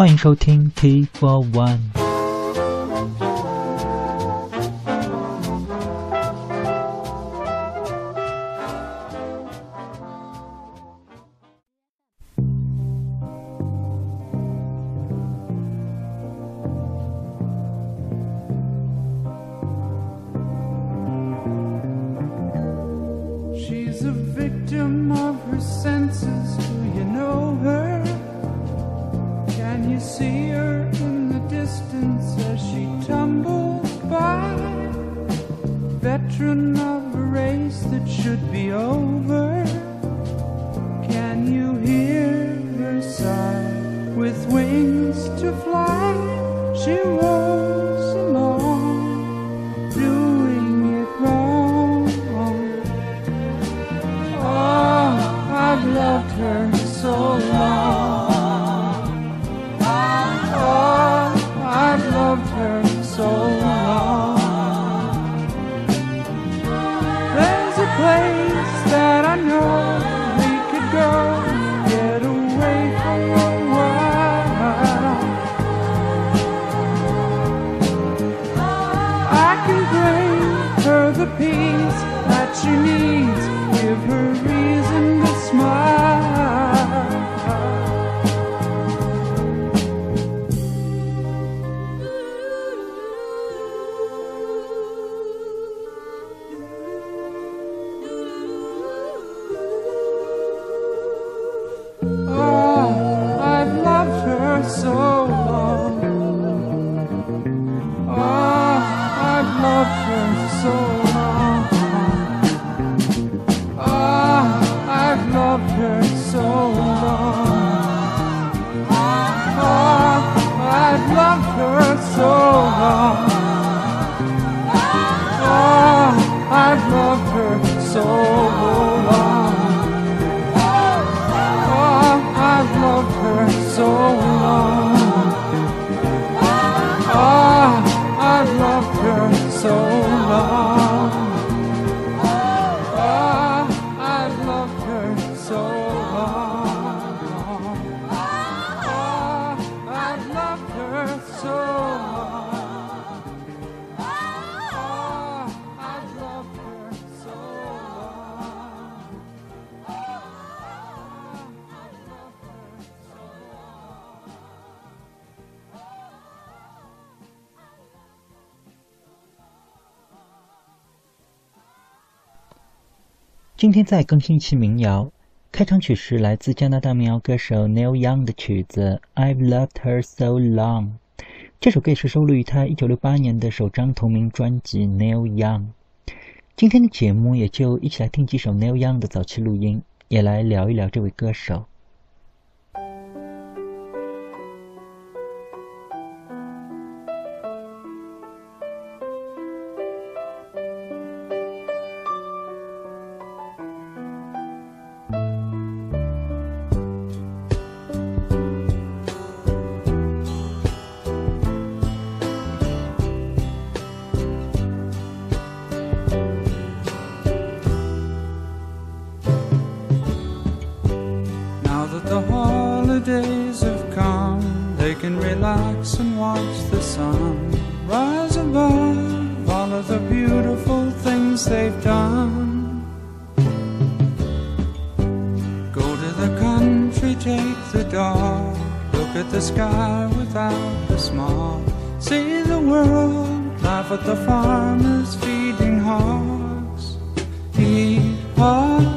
欢迎收听 T for One。 So 今天再更新一期民谣，开场曲是来自加拿大民谣歌手 Neil Young 的曲子《I've Loved Her So Long》。这首歌也是收录于他1968年的首张同名专辑《Neil Young》。今天的节目也就一起来听几首 Neil Young 的早期录音，也来聊一聊这位歌手。Relax and watch the sun rise above all of the beautiful things they've done. Go to the country, take the dog, look at the sky without the smog, see the world, laugh at the farmers feeding hogs, eat hot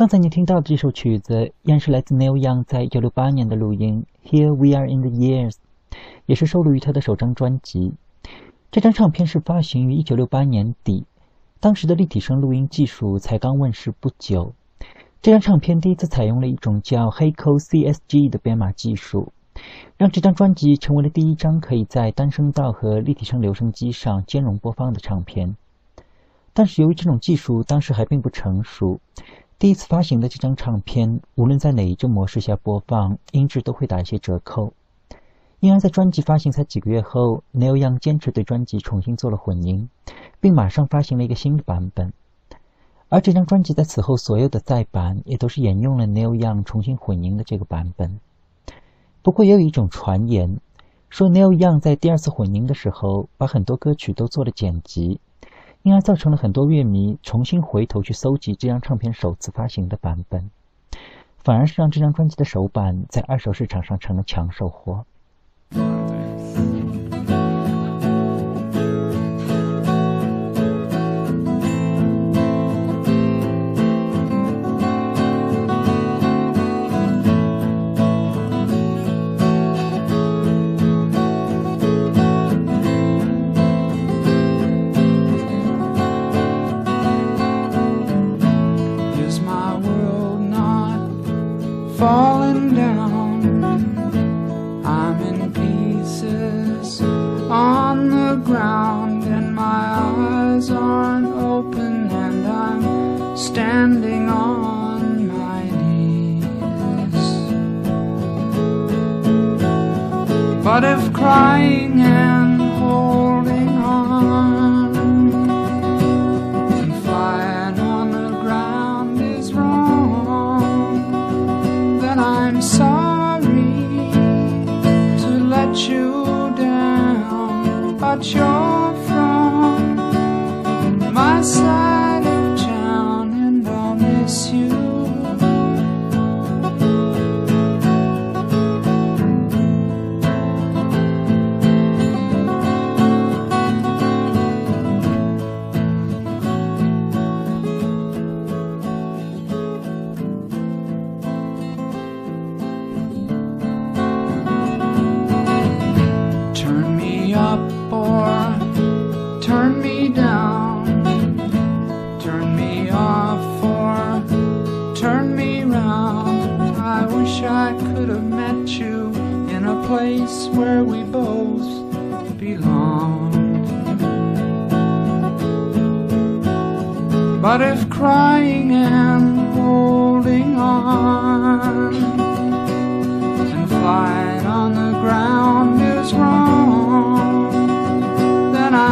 刚才你听到的这首曲子，依然是来自 Neil Young 在1968年的录音《Here We Are in the Years》，也是收录于他的首张专辑。这张唱片是发行于1968年底，当时的立体声录音技术才刚问世不久。这张唱片第一次采用了一种叫 Heiko CSG 的编码技术，让这张专辑成为了第一张可以在单声道和立体声留声机上兼容播放的唱片。但是由于这种技术当时还并不成熟，第一次发行的这张唱片，无论在哪一种模式下播放，音质都会打一些折扣。因而，在专辑发行才几个月后，Neil Young 坚持对专辑重新做了混音，并马上发行了一个新的版本。而这张专辑在此后所有的再版，也都是沿用了 Neil Young 重新混音的这个版本。不过，也有一种传言说，Neil Young 在第二次混音的时候，把很多歌曲都做了剪辑。因而造成了很多乐迷重新回头去搜集这张唱片首次发行的版本，反而是让这张专辑的首版在二手市场上成了抢手货。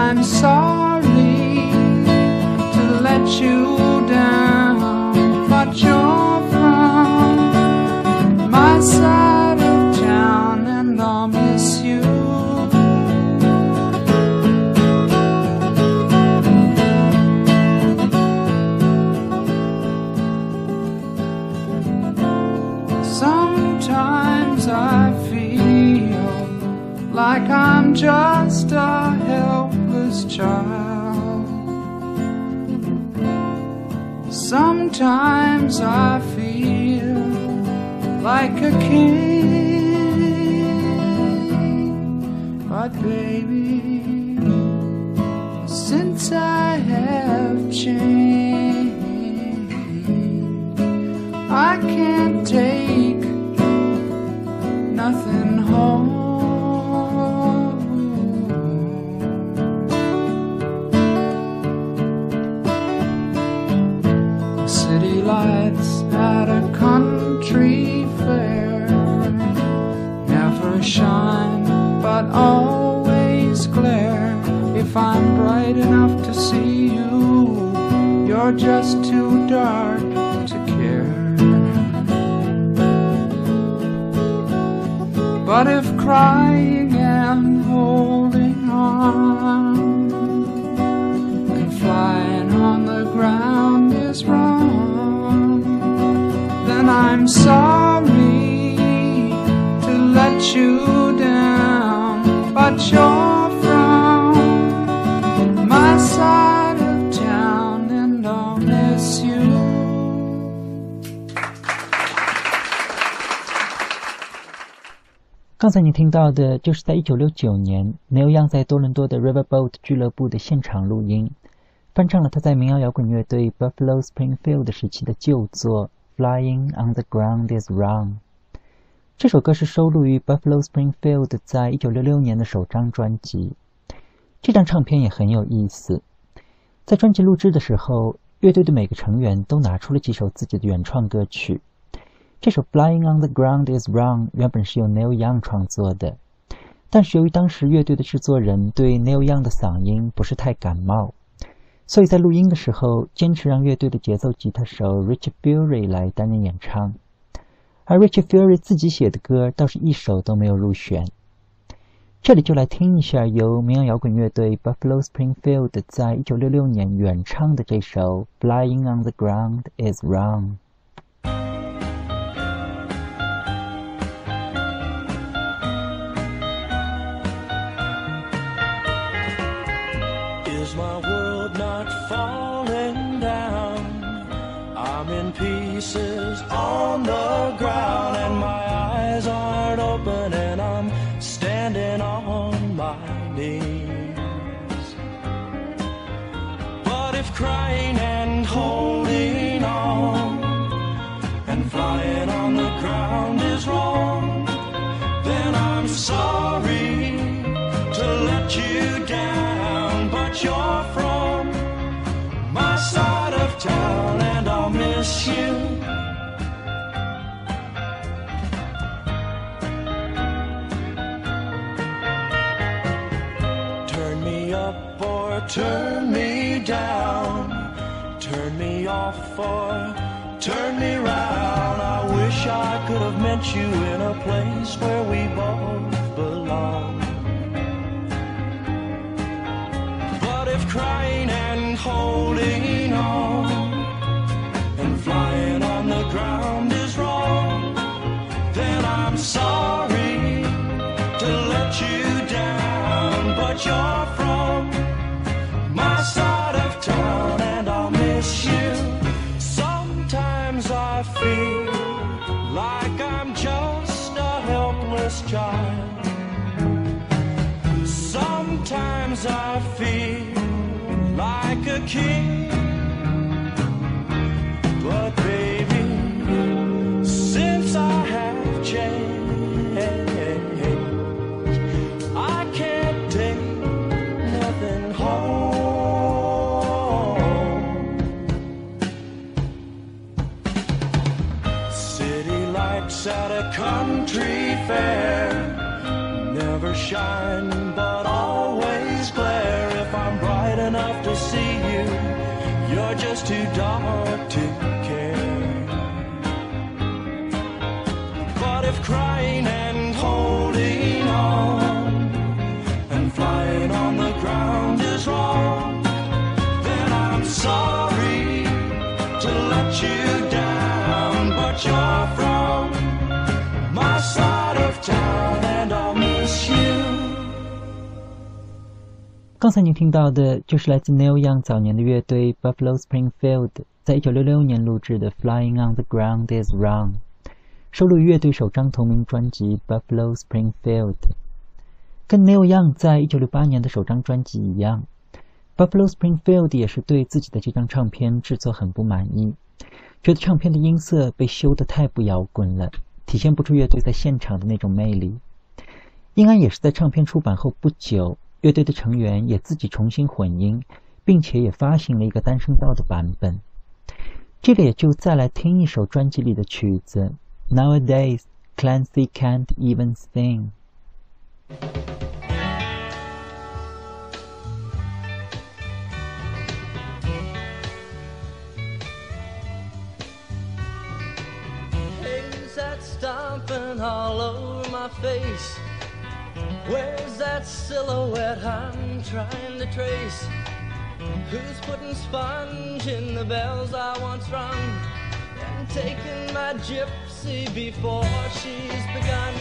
I'm sorry to let you down. But you're from my side of town, and I'll miss you. Sometimes I feel like I'm just Sometimes I feel like a king, but baby, since I have changed, always glare. If I'm bright enough to see you, you're just too dark to care. But if crying and holding on and flying on the ground is wrong, then I'm sorry to let you 刚才你听到的就是在1969年 Neil Young 在多伦多的 Riverboat 俱乐部的现场录音，翻唱了他在民谣摇滚乐队 Buffalo Springfield 时期的旧作《Flying on the Ground Is Wrong》。这首歌是收录于 Buffalo Springfield 在1966年的首张专辑。这张唱片也很有意思，在专辑录制的时候，乐队的每个成员都拿出了几首自己的原创歌曲。这首《Flying on the Ground Is Wrong》原本是由 Neil Young 创作的，但是由于当时乐队的制作人对 Neil Young 的嗓音不是太感冒，所以在录音的时候坚持让乐队的节奏吉他手 Richie Fury 来担任演唱，而 Richard Fury 自己写的歌倒是一首都没有入选。这里就来听一下由民谣摇滚乐队 Buffalo Springfield 在一九六六年原唱的这首《Flying on the Ground Is Wrong》。Pieces on the ground, and my eyes aren't open, and I'm standing on my knees. But if crying and holding on and flying on the ground is wrong, then I'm sorry to let you down, but you're from my side of town, and I'll miss you. Turn me down, turn me off or turn me round. I wish I could have met you in a place where we both belong. But if crying and holding But baby, since I have changed, I can't take nothing home. City lights at a country fair never shine but always glare. If I'm bright enough to see you, you're just too dark to care. But if crying and holding on and flying on the ground is wrong, then I'm sorry 刚才您听到的就是来自 Neil Young 早年的乐队 Buffalo Springfield 在一九六六年录制的《Flying on the Ground Is Wrong》，收录于乐队首张同名专辑《Buffalo Springfield》。跟 Neil Young 在一九六八年的首张专辑一样，Buffalo Springfield 也是对自己的这张唱片制作很不满意，觉得唱片的音色被修得太不摇滚了，体现不出乐队在现场的那种魅力。应该也是在唱片出版后不久。乐队的成员也自己重新混音，并且也发行了一个单声道的版本。这里也就再来听一首专辑里的曲子。Nowadays, Clancy can't even sing. Face. Where's that silhouette I'm trying to trace? Who's putting sponge in the bells I once rung? And taking my gypsy before she's begun?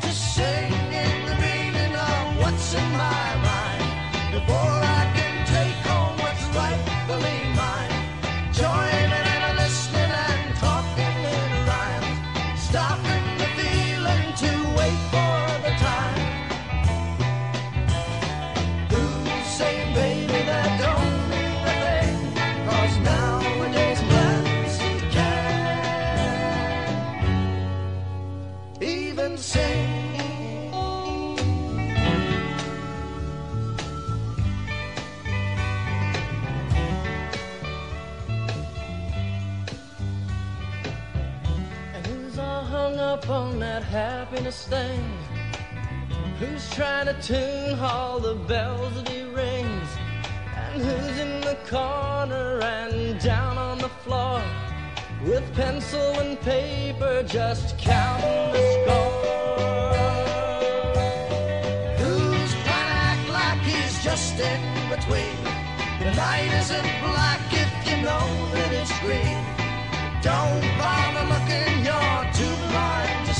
Just sing in the meaning of what's in my mind before I can take home what's rightfully mine. Joining hung up on that happiness thing? Who's trying to tune all the bells that he rings? And who's in the corner and down on the floor with pencil and paper just counting the score? Who's trying to act like he's just in between? The night isn't black if you know that it's green. Don't bother looking,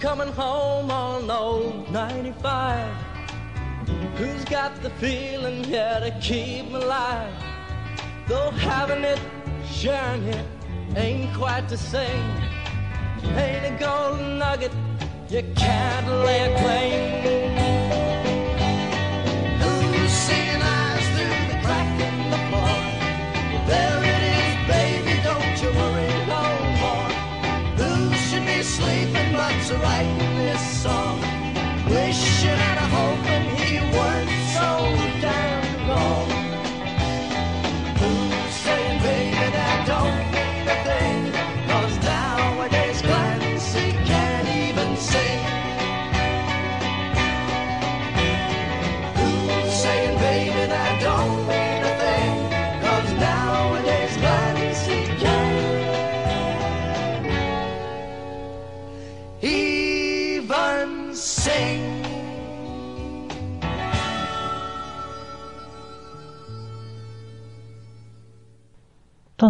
coming home on old 95? Who's got the feeling, yeah, to keep me alive? Though having it, sharing it, ain't quite the same. Ain't a golden nugget, you can't lay a claim.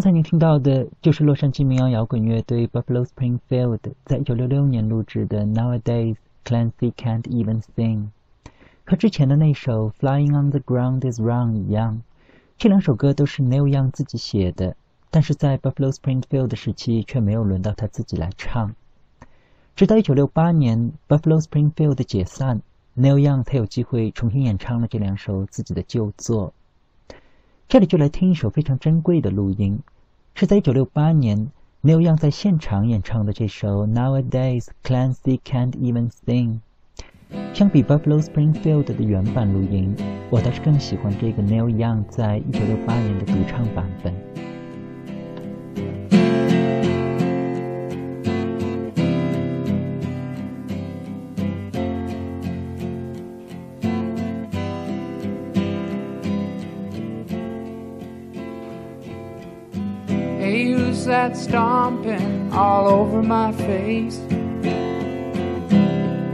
刚才您听到的就是洛杉矶民谣摇滚乐队 Buffalo Springfield 在一九六六年录制的《Nowadays Clancy Can't Even Sing》，和之前的那首《Flying on the Ground Is Wrong》一样，这两首歌都是 Neil Young 自己写的，但是在 Buffalo Springfield 时期却没有轮到他自己来唱。直到一九六八年 Buffalo Springfield 解散，Neil Young 才有机会重新演唱了这两首自己的旧作。这里就来听一首非常珍贵的录音，是在1968年 Neil Young 在现场演唱的这首《Nowadays Clancy Can't Even Sing》。相比 Buffalo Springfield 的原版录音，我倒是更喜欢这个 Neil Young 在1968年的独唱版本。That stomping all over my face?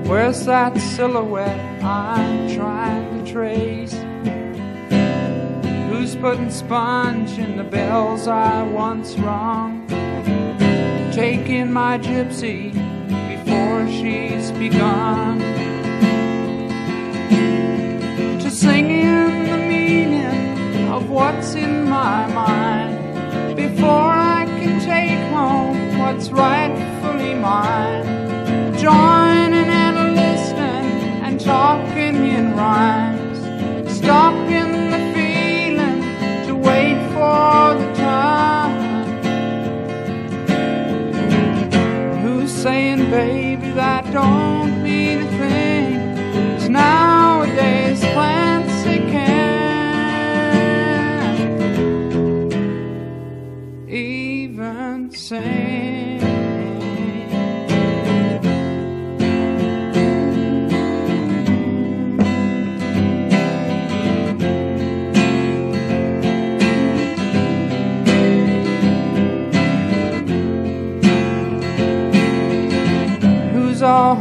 Where's that silhouette I'm trying to trace? Who's putting sponge in the bells I once rung? Taking my gypsy before she's begun. To sing in the meaning of what's in my mind before home what's rightfully mine. Joining and listening and talking in rhymes, stalking the feeling to wait for the time. Who's saying, baby, that don't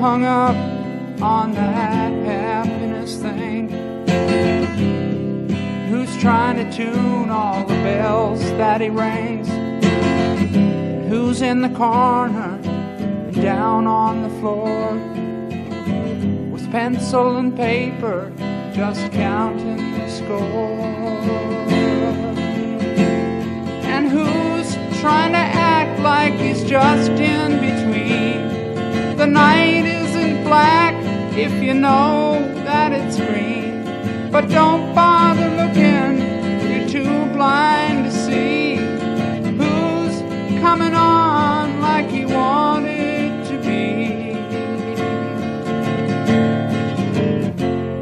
hung up on that happiness thing? Who's trying to tune all the bells that he rings? Who's in the corner and down on the floor with pencil and paper just counting the score? And who's trying to act like he's just in between? The night black if you know that it's green. But don't bother looking, you're too blind to see who's coming on like he wanted to be.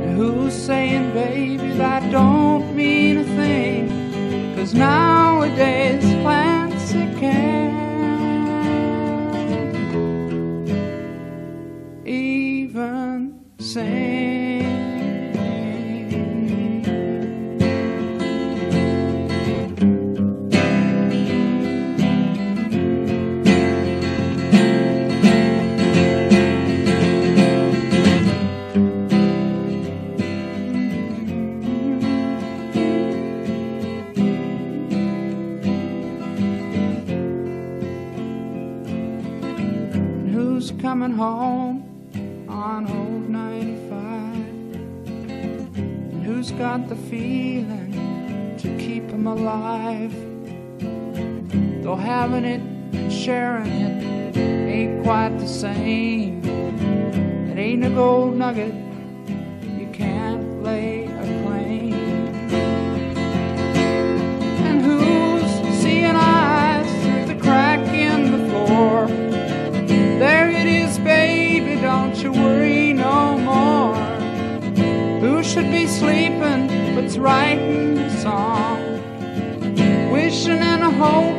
And Who's saying, baby, that don't mean a thing? Cause nowadays coming home who's got the feeling to keep him alive? Though having it and sharing it ain't quite the same. It ain't a gold nugget, you can't lay a claim. And who's seeing eyes through the crack in the floor? There it is, baby, don't you worry no more. Who should be sleeping but's writing a song? Wishing and hoping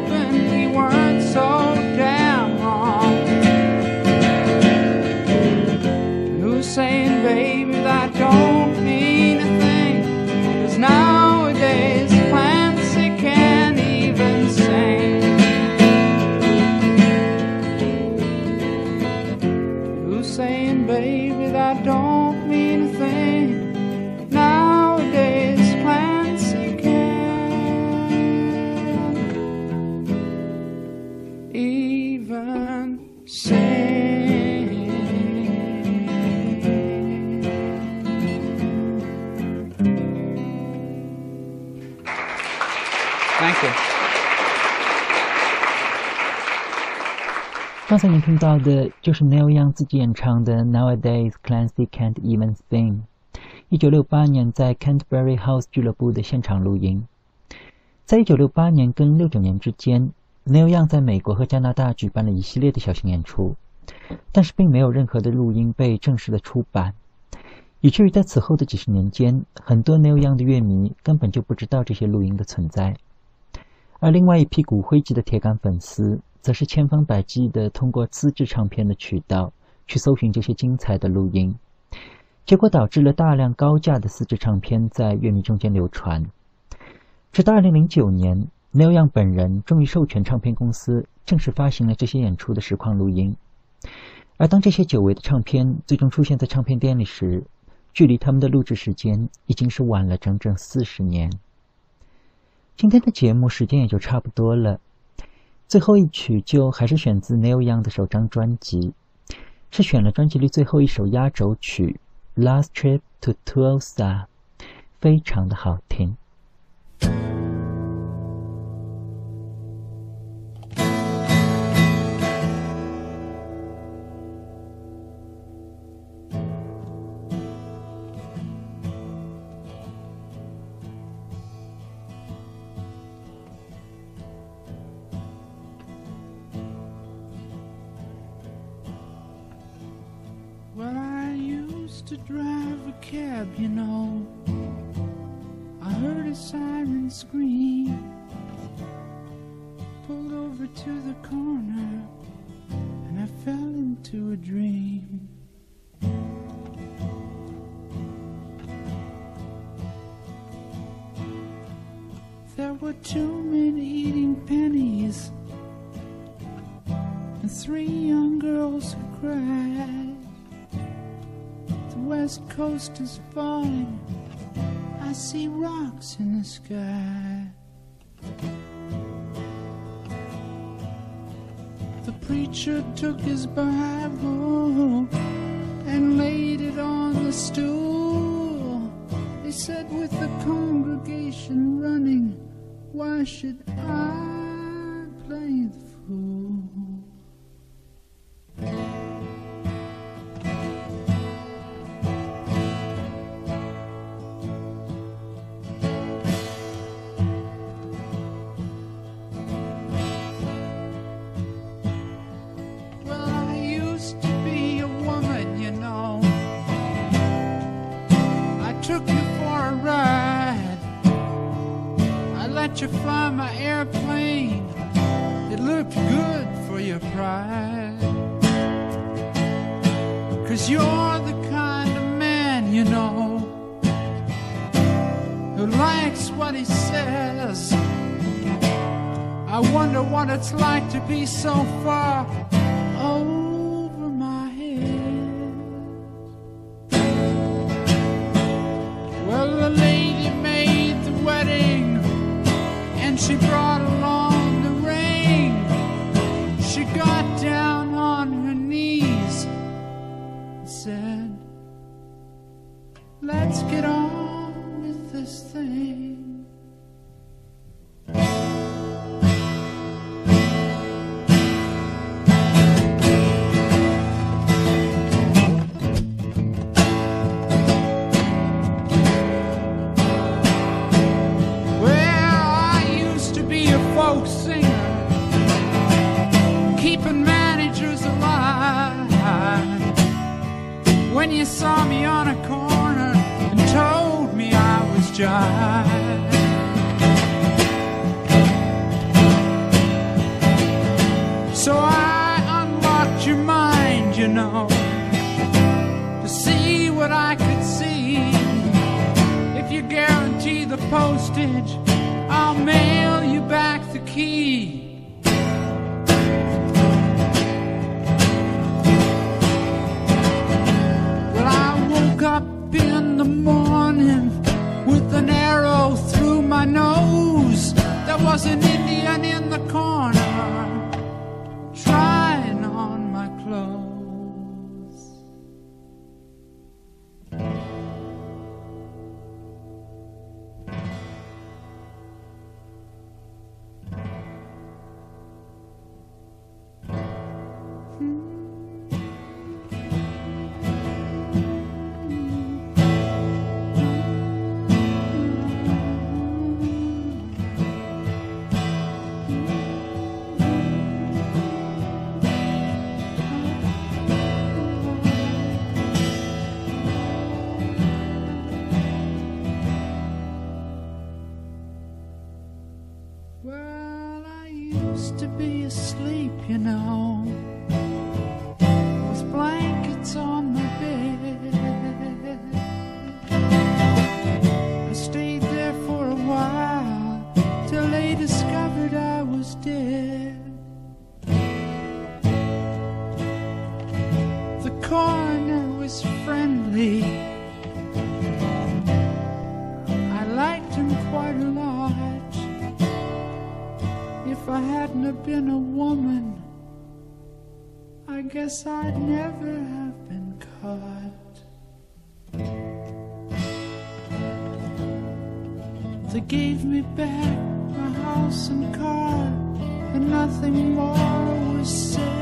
刚才您听到的就是 Neil Young 自己演唱的《Nowadays Clancy Can't Even Sing》，一九六八年在 Canterbury House 俱乐部的现场录音。在一九六八年跟六九年之间，Neil Young 在美国和加拿大举办了一系列的小型演出，但是并没有任何的录音被正式的出版，以至于在此后的几十年间，很多 Neil Young 的乐迷根本就不知道这些录音的存在。而另外一批骨灰级的铁杆粉丝，则是千方百计地通过资质唱片的渠道去搜寻这些精彩的录音，结果导致了大量高价的四质唱片在乐迷中间流传。直到2009年 Neil Young 本人终于授权唱片公司正式发行了这些演出的实况录音。而当这些久违的唱片最终出现在唱片店里时，距离他们的录制时间已经是晚了整整四十年。今天的节目时间也就差不多了，最后一曲就还是选自 Neil Young 的首张专辑，是选了专辑里最后一首压轴曲《Last Trip to Tulsa》，非常的好听。In the sky. The preacher took his Bible and laid it on the stool. He said, with the congregation running, why should I it's like to be so far over my head. Well, the lady made the wedding and she brought along the ring. She got down on her knees and said, Let's get on you know, Hadn't have been a woman, I guess I'd never have been caught. They gave me back my house and car, and nothing more was said.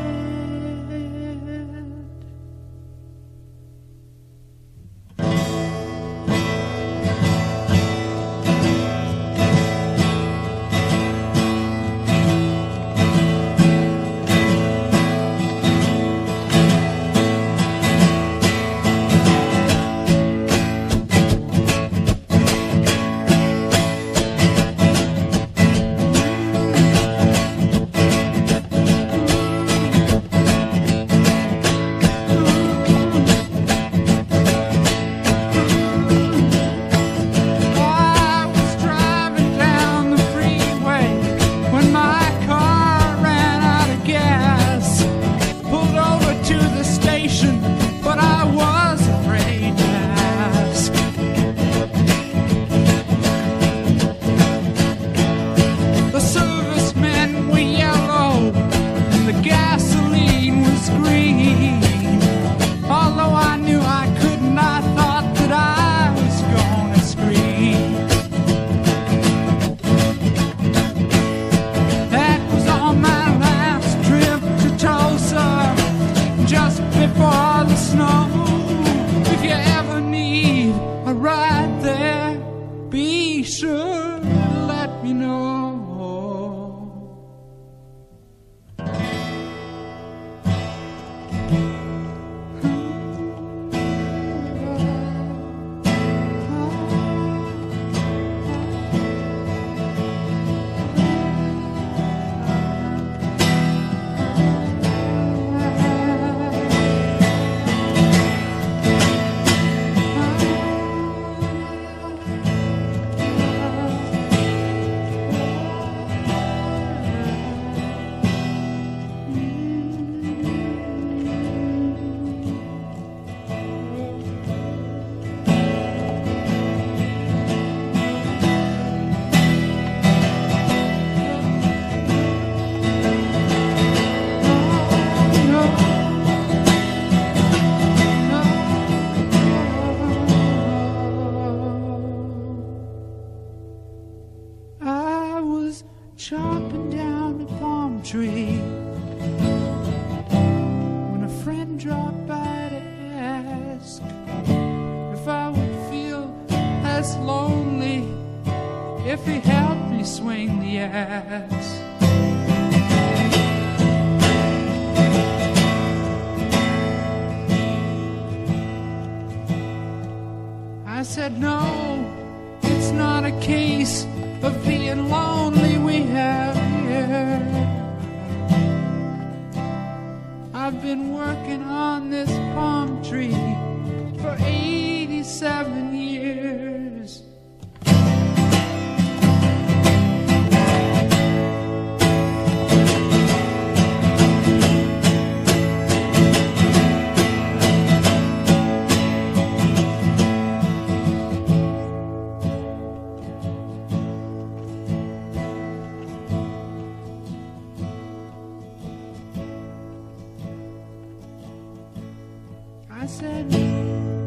Said,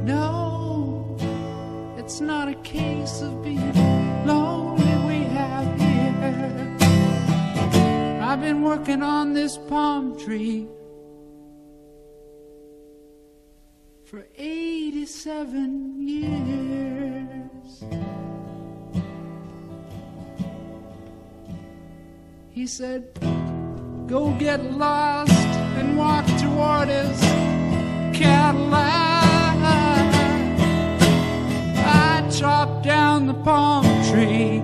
No, it's not a case of being lonely we have here. I've been working on this palm tree for 87 years. He said, Go get lost and walk toward his Cadillac. I chopped down the palm tree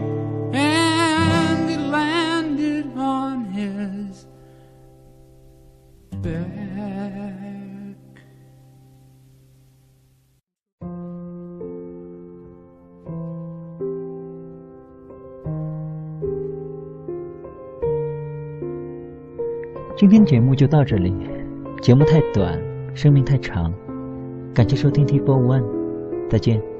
and he landed on his back. “今天节目就到这里，节目太短，生命太长，感谢收听 T Four One，再见。